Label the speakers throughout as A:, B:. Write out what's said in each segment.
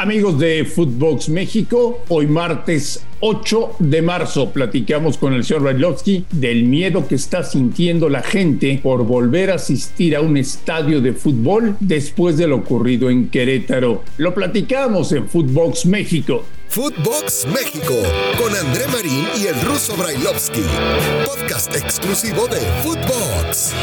A: Amigos de Footbox México, hoy martes 8 de marzo platicamos con el señor Brailovsky del miedo que está sintiendo la gente por volver a asistir a un estadio de fútbol después de lo ocurrido en Querétaro. Lo platicamos en Footbox México.
B: Footbox México con André Marín y el ruso Brailovsky, podcast exclusivo de Footbox.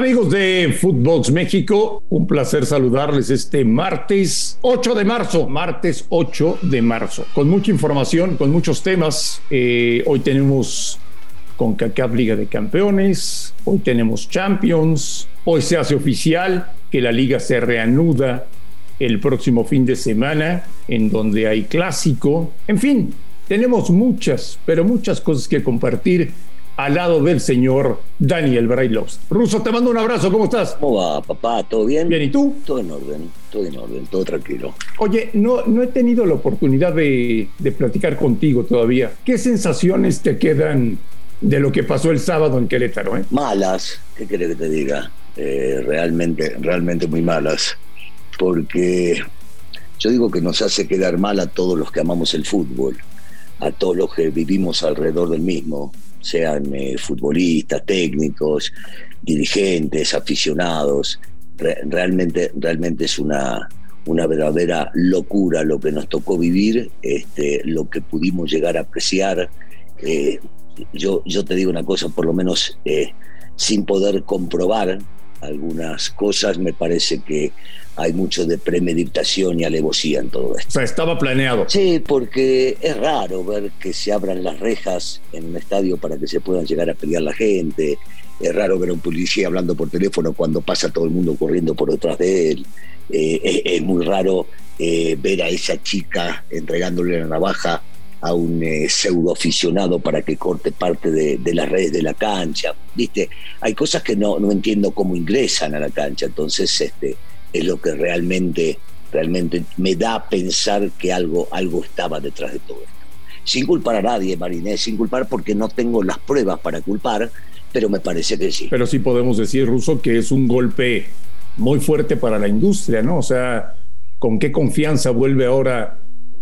A: Amigos de Footbox México, un placer saludarles este martes 8 de marzo, martes 8 de marzo, con mucha información, con muchos temas. Eh, hoy tenemos con CACAF Liga de Campeones, hoy tenemos Champions, hoy se hace oficial que la liga se reanuda el próximo fin de semana, en donde hay clásico. En fin, tenemos muchas, pero muchas cosas que compartir al lado del señor Daniel Brailovsky. Ruso, te mando un abrazo, ¿cómo estás?
C: ¿Cómo va, papá? ¿Todo bien?
A: Bien, ¿y tú?
C: Todo en orden, todo en orden, todo tranquilo.
A: Oye, no, no he tenido la oportunidad de, platicar contigo todavía. ¿Qué sensaciones te quedan de lo que pasó el sábado en Querétaro? Eh?
C: Malas, ¿qué querés que te diga? Eh, realmente, realmente muy malas. Porque yo digo que nos hace quedar mal a todos los que amamos el fútbol, a todos los que vivimos alrededor del mismo sean eh, futbolistas, técnicos, dirigentes, aficionados. realmente, realmente es una, una verdadera locura lo que nos tocó vivir, este, lo que pudimos llegar a apreciar. Eh, yo, yo te digo una cosa, por lo menos eh, sin poder comprobar algunas cosas, me parece que hay mucho de premeditación y alevosía en todo esto.
A: O sea, estaba planeado.
C: Sí, porque es raro ver que se abran las rejas en un estadio para que se puedan llegar a pelear la gente. Es raro ver a un policía hablando por teléfono cuando pasa todo el mundo corriendo por detrás de él. Eh, es, muy raro eh, ver a esa chica entregándole la navaja a un eh, pseudo aficionado para que corte parte de, las redes de la cancha. ¿Viste? Hay cosas que no, no entiendo cómo ingresan a la cancha. Entonces, este, es lo que realmente, realmente me da a pensar que algo, algo estaba detrás de todo esto. Sin culpar a nadie, Mariné, sin culpar porque no tengo las pruebas para culpar, pero me parece que sí.
A: Pero sí podemos decir, Ruso, que es un golpe muy fuerte para la industria, ¿no? O sea, ¿con qué confianza vuelve ahora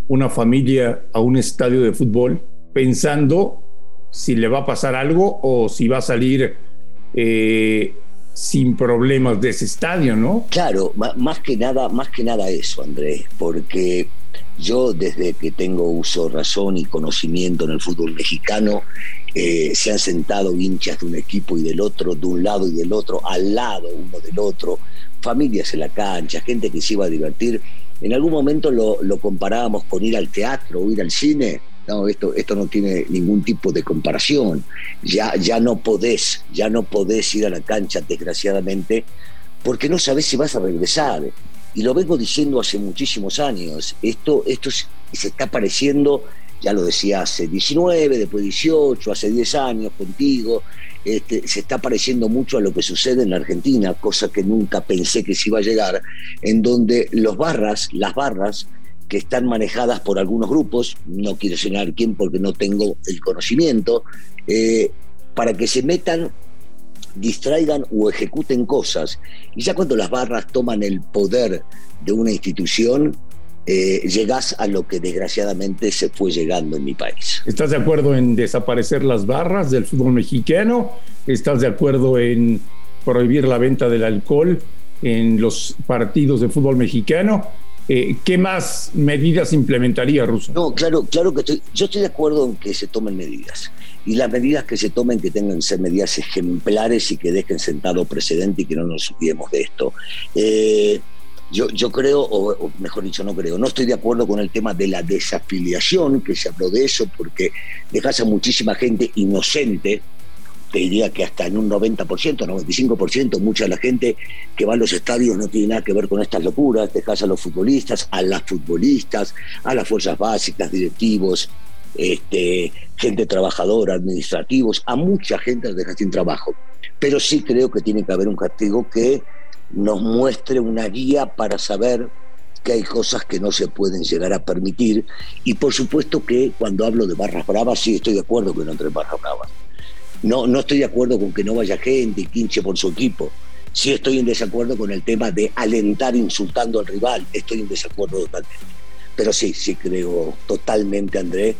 A: una familia a un estadio de fútbol pensando si le va a pasar algo o si va a salir eh, sin problemas de ese estadio, ¿no?
C: Claro, más que nada, más que nada eso, Andrés, porque yo desde que tengo uso, razón y conocimiento en el fútbol mexicano, eh, se han sentado hinchas de un equipo y del otro, de un lado y del otro, al lado uno del otro, familias en la cancha, gente que se iba a divertir. En algún momento lo, lo comparábamos con ir al teatro o ir al cine no, esto, esto no tiene ningún tipo de comparación. Ya, ya no podés, ya no podés ir a la cancha, desgraciadamente, porque no sabés si vas a regresar. Y lo vengo diciendo hace muchísimos años. Esto, esto se está pareciendo, ya lo decía hace 19, después 18, hace 10 años contigo. Este, se está pareciendo mucho a lo que sucede en la Argentina, cosa que nunca pensé que se iba a llegar, en donde los barras, las barras, que están manejadas por algunos grupos, no quiero señalar quién porque no tengo el conocimiento, eh, para que se metan, distraigan o ejecuten cosas. Y ya cuando las barras toman el poder de una institución, eh, llegás a lo que desgraciadamente se fue llegando en mi país.
A: ¿Estás de acuerdo en desaparecer las barras del fútbol mexicano? ¿Estás de acuerdo en prohibir la venta del alcohol en los partidos de fútbol mexicano? Eh, ¿Qué más medidas implementaría Russo?
C: No, claro, claro que estoy, yo estoy de acuerdo en que se tomen medidas. Y las medidas que se tomen que tengan que ser medidas ejemplares y que dejen sentado precedente y que no nos olvidemos de esto. Eh, yo, yo creo, o, mejor dicho, no creo, no estoy de acuerdo con el tema de la desafiliación, que se habló de eso, porque dejas a muchísima gente inocente te diría que hasta en un 90%, 95%, mucha de la gente que va a los estadios no tiene nada que ver con estas locuras, dejas a los futbolistas, a las futbolistas, a las fuerzas básicas, directivos, este, gente trabajadora, administrativos, a mucha gente la dejas sin trabajo. Pero sí creo que tiene que haber un castigo que nos muestre una guía para saber que hay cosas que no se pueden llegar a permitir y por supuesto que cuando hablo de barras bravas sí estoy de acuerdo que no entre barras bravas no, no estoy de acuerdo con que no vaya gente y quinche por su equipo. Sí estoy en desacuerdo con el tema de alentar insultando al rival, estoy en desacuerdo totalmente. Pero sí, sí creo totalmente, André,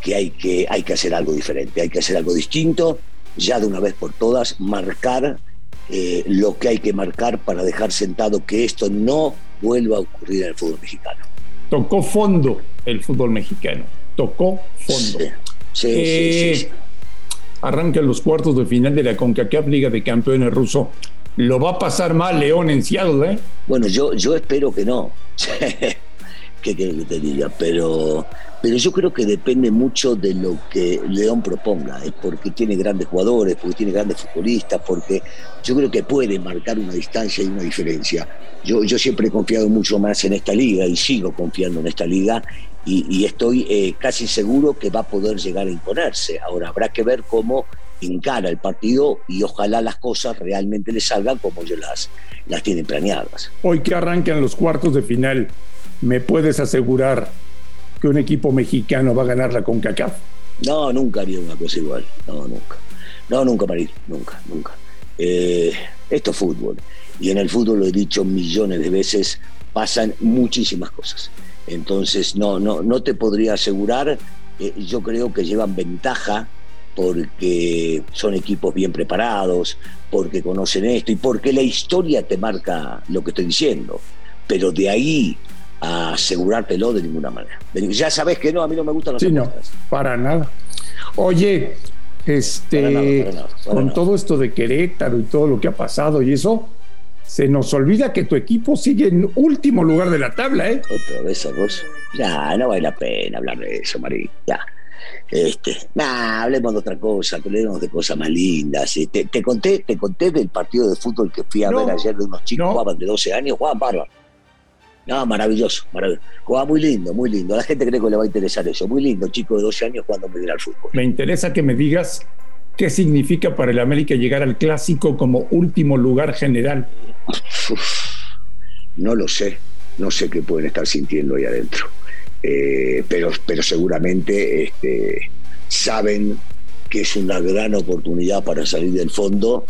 C: que hay que, hay que hacer algo diferente, hay que hacer algo distinto, ya de una vez por todas, marcar eh, lo que hay que marcar para dejar sentado que esto no vuelva a ocurrir en el fútbol mexicano.
A: Tocó fondo el fútbol mexicano, tocó fondo.
C: Sí, sí, sí, sí.
A: Eh, Arrancan los cuartos de final de la CONCACAF Liga de Campeones ruso. Lo va a pasar mal León en Seattle, ¿eh?
C: Bueno, yo, yo espero que no. ¿Qué quieres que te diga? Pero, pero yo creo que depende mucho de lo que León proponga, es porque tiene grandes jugadores, porque tiene grandes futbolistas, porque yo creo que puede marcar una distancia y una diferencia. Yo, yo siempre he confiado mucho más en esta liga y sigo confiando en esta liga y, estoy eh, casi seguro que va a poder llegar a imponerse. Ahora habrá que ver cómo encara el partido y ojalá las cosas realmente le salgan como ellos las, las tienen planeadas.
A: Hoy que arrancan los cuartos de final, ¿me puedes asegurar que un equipo mexicano va a ganar la CONCACAF?
C: No, nunca haría una cosa igual. No, nunca. No, nunca, Marín. Nunca, nunca. Eh, esto es fútbol. Y en el fútbol, lo he dicho millones de veces, pasan muchísimas cosas. Entonces, no, no, no te podría asegurar. Eh, yo creo que llevan ventaja porque son equipos bien preparados, porque conocen esto y porque la historia te marca lo que estoy diciendo. Pero de ahí a asegurártelo de ninguna manera. Ya sabes que no, a mí no me gustan las
A: sí, no, para nada. Oye, este, con todo esto de Querétaro y todo lo que ha pasado y eso, se nos olvida que tu equipo sigue en último lugar de la tabla, ¿eh?
C: Otra vez, vos. Ya, no vale la pena hablar de eso, María. Ya. Este, nah, hablemos de otra cosa, hablemos de cosas más lindas. Te, te, conté, te conté del partido de fútbol que fui a ver ayer de unos chicos que jugaban de 12 años, jugaban bárbaro. No, maravilloso, maravilloso. Jugaba muy lindo, muy lindo. A la gente cree que le va a interesar eso. Muy lindo, chico de 12 años jugando muy bien al fútbol.
A: Me interesa que me digas qué significa para el América llegar al clásico como último lugar general.
C: no lo sé, no sé qué pueden estar sintiendo ahí adentro. Eh, pero, pero seguramente este, saben que es una gran oportunidad para salir del fondo,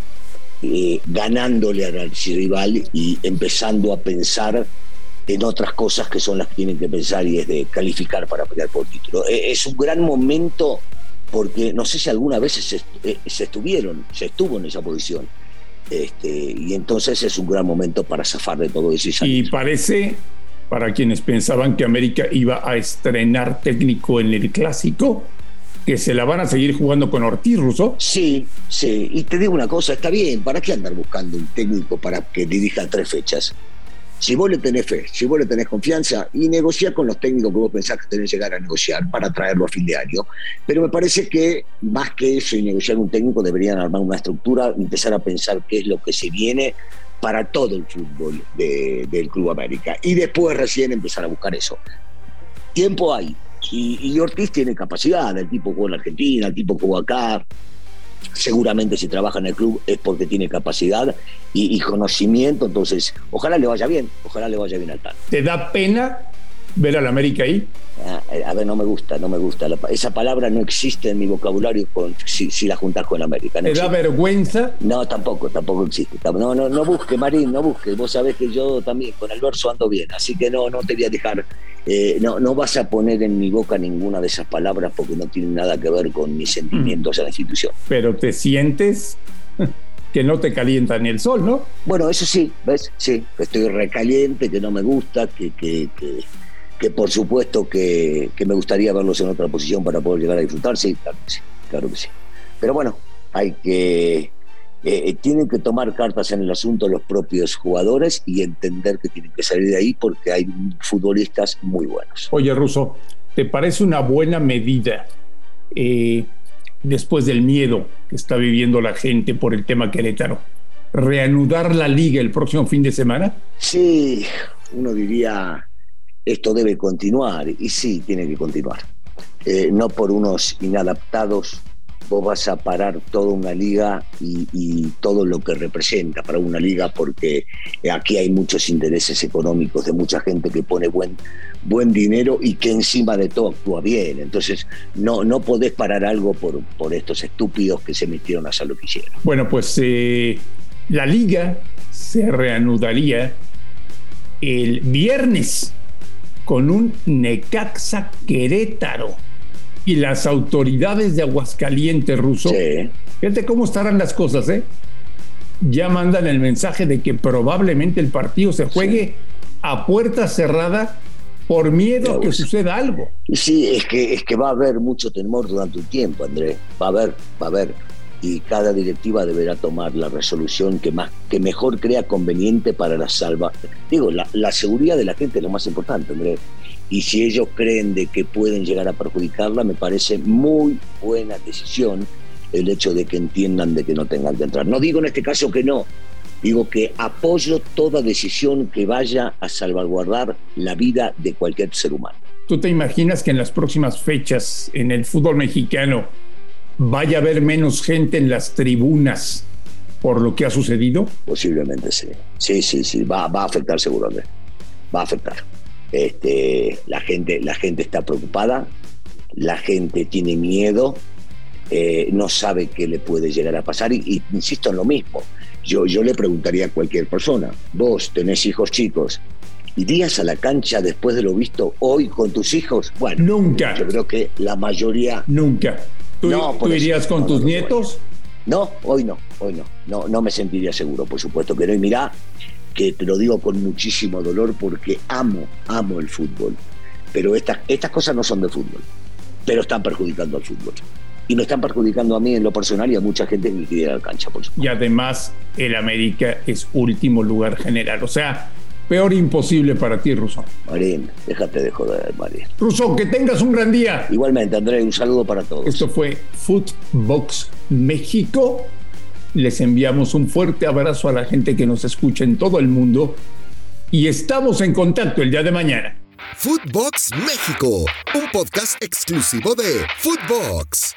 C: eh, ganándole al rival y empezando a pensar en otras cosas que son las que tienen que pensar y es de calificar para pelear por título. Eh, es un gran momento porque no sé si alguna vez se, eh, se estuvieron, se estuvo en esa posición. Este, y entonces es un gran momento para zafar de todo eso.
A: Y, y parece, para quienes pensaban que América iba a estrenar técnico en el clásico, que se la van a seguir jugando con Ortiz Russo.
C: Sí, sí. Y te digo una cosa, está bien, ¿para qué andar buscando un técnico para que dirija tres fechas? Si vos le tenés fe, si vos le tenés confianza y negociar con los técnicos que vos pensás que tenés que llegar a negociar para traerlo a fin de año. Pero me parece que más que eso y negociar un técnico deberían armar una estructura, empezar a pensar qué es lo que se viene para todo el fútbol del Club América. Y después recién empezar a buscar eso. Tiempo hay. Y, Ortiz tiene capacidad, el tipo jugó en Argentina, el tipo jugó acá, seguramente si trabaja en el club es porque tiene capacidad y, conocimiento, entonces ojalá le vaya bien, ojalá le vaya bien al TAN.
A: ¿Te da pena ver al América ahí?
C: Ah, eh, a ver, no me gusta, no me gusta. esa palabra no existe en mi vocabulario con, si, la juntas con América.
A: ¿Te da vergüenza?
C: No, tampoco, tampoco existe. No, no, no busque, Marín, no busque. Vos sabés que yo también con el verso ando bien, así que no, no te voy a dejar. Eh, no, no vas a poner en mi boca ninguna de esas palabras porque no tienen nada que ver con mis sentimientos a la institución.
A: Pero te sientes que no te calienta ni el sol, ¿no?
C: Bueno, eso sí, ¿ves? Sí, que estoy recaliente, que no me gusta, que, que, que que por supuesto que, me gustaría verlos en otra posición para poder llegar a disfrutar, sí, claro que sí, claro que sí. Pero bueno, hay que, eh, eh, tienen que tomar cartas en el asunto los propios jugadores y entender que tienen que salir de ahí porque hay futbolistas muy buenos.
A: Oye, Russo, ¿te parece una buena medida eh, después del miedo que está viviendo la gente por el tema Querétaro? ¿Reanudar la liga el próximo fin de semana?
C: Sí, uno diría esto debe continuar, y sí, tiene que continuar. Eh, no por unos inadaptados vas a parar toda una liga y, todo lo que representa para una liga, porque aquí hay muchos intereses económicos de mucha gente que pone buen, buen dinero y que encima de todo actúa bien. Entonces, no, no podés parar algo por, por estos estúpidos que se metieron a hacer lo que hicieron.
A: Bueno, pues eh, la liga se reanudaría el viernes con un Necaxa Querétaro y las autoridades de Aguascalientes ruso. Sí. Fíjate cómo estarán las cosas, ¿eh? Ya mandan el mensaje de que probablemente el partido se juegue a puerta cerrada por miedo a que suceda algo.
C: Sí, es que, es que va a haber mucho temor durante un tiempo, Andrés. Va a haber, va a haber. Y cada directiva deberá tomar la resolución que, más, que mejor crea conveniente para la salva. Digo, la, la seguridad de la gente es lo más importante, Andrés. Y si ellos creen de que pueden llegar a perjudicarla, me parece muy buena decisión el hecho de que entiendan de que no tengan que entrar. No digo en este caso que no, Digo que apoyo toda decisión que vaya a salvaguardar la vida de cualquier ser humano.
A: ¿Tú te imaginas que en las próximas fechas en el fútbol mexicano vaya a haber menos gente en las tribunas por lo que ha sucedido?
C: Posiblemente sí. Sí, sí, sí. Va, va a afectar seguramente. Va a afectar. Este, la, gente, la gente está preocupada, la gente tiene miedo, eh, no sabe qué le puede llegar a pasar y insisto en lo mismo yo, yo le preguntaría a cualquier persona, vos tenés hijos chicos, ¿irías a la cancha después de lo visto hoy con tus hijos?
A: Bueno, nunca.
C: Yo creo que la mayoría...
A: Nunca. ¿Tú, irías con tus nietos?
C: No, hoy no, hoy no. No, no me sentiría seguro, por supuesto que no. Y mirá, que te lo digo con muchísimo dolor porque amo, amo el fútbol. Pero estas, estas cosas no son de fútbol, pero están perjudicando al fútbol y me están perjudicando a mí en lo personal y a mucha gente que quiere ir a la cancha. Por
A: y además, el América es último lugar general. O sea, peor imposible para ti, Russo.
C: Marín, déjate de joder, Marín.
A: Russo, que tengas un gran día.
C: Igualmente, André, un saludo para todos.
A: Esto fue Footbox México. Les enviamos un fuerte abrazo a la gente que nos escucha en todo el mundo y estamos en contacto el día de mañana.
B: Footbox México, un podcast exclusivo de Footbox.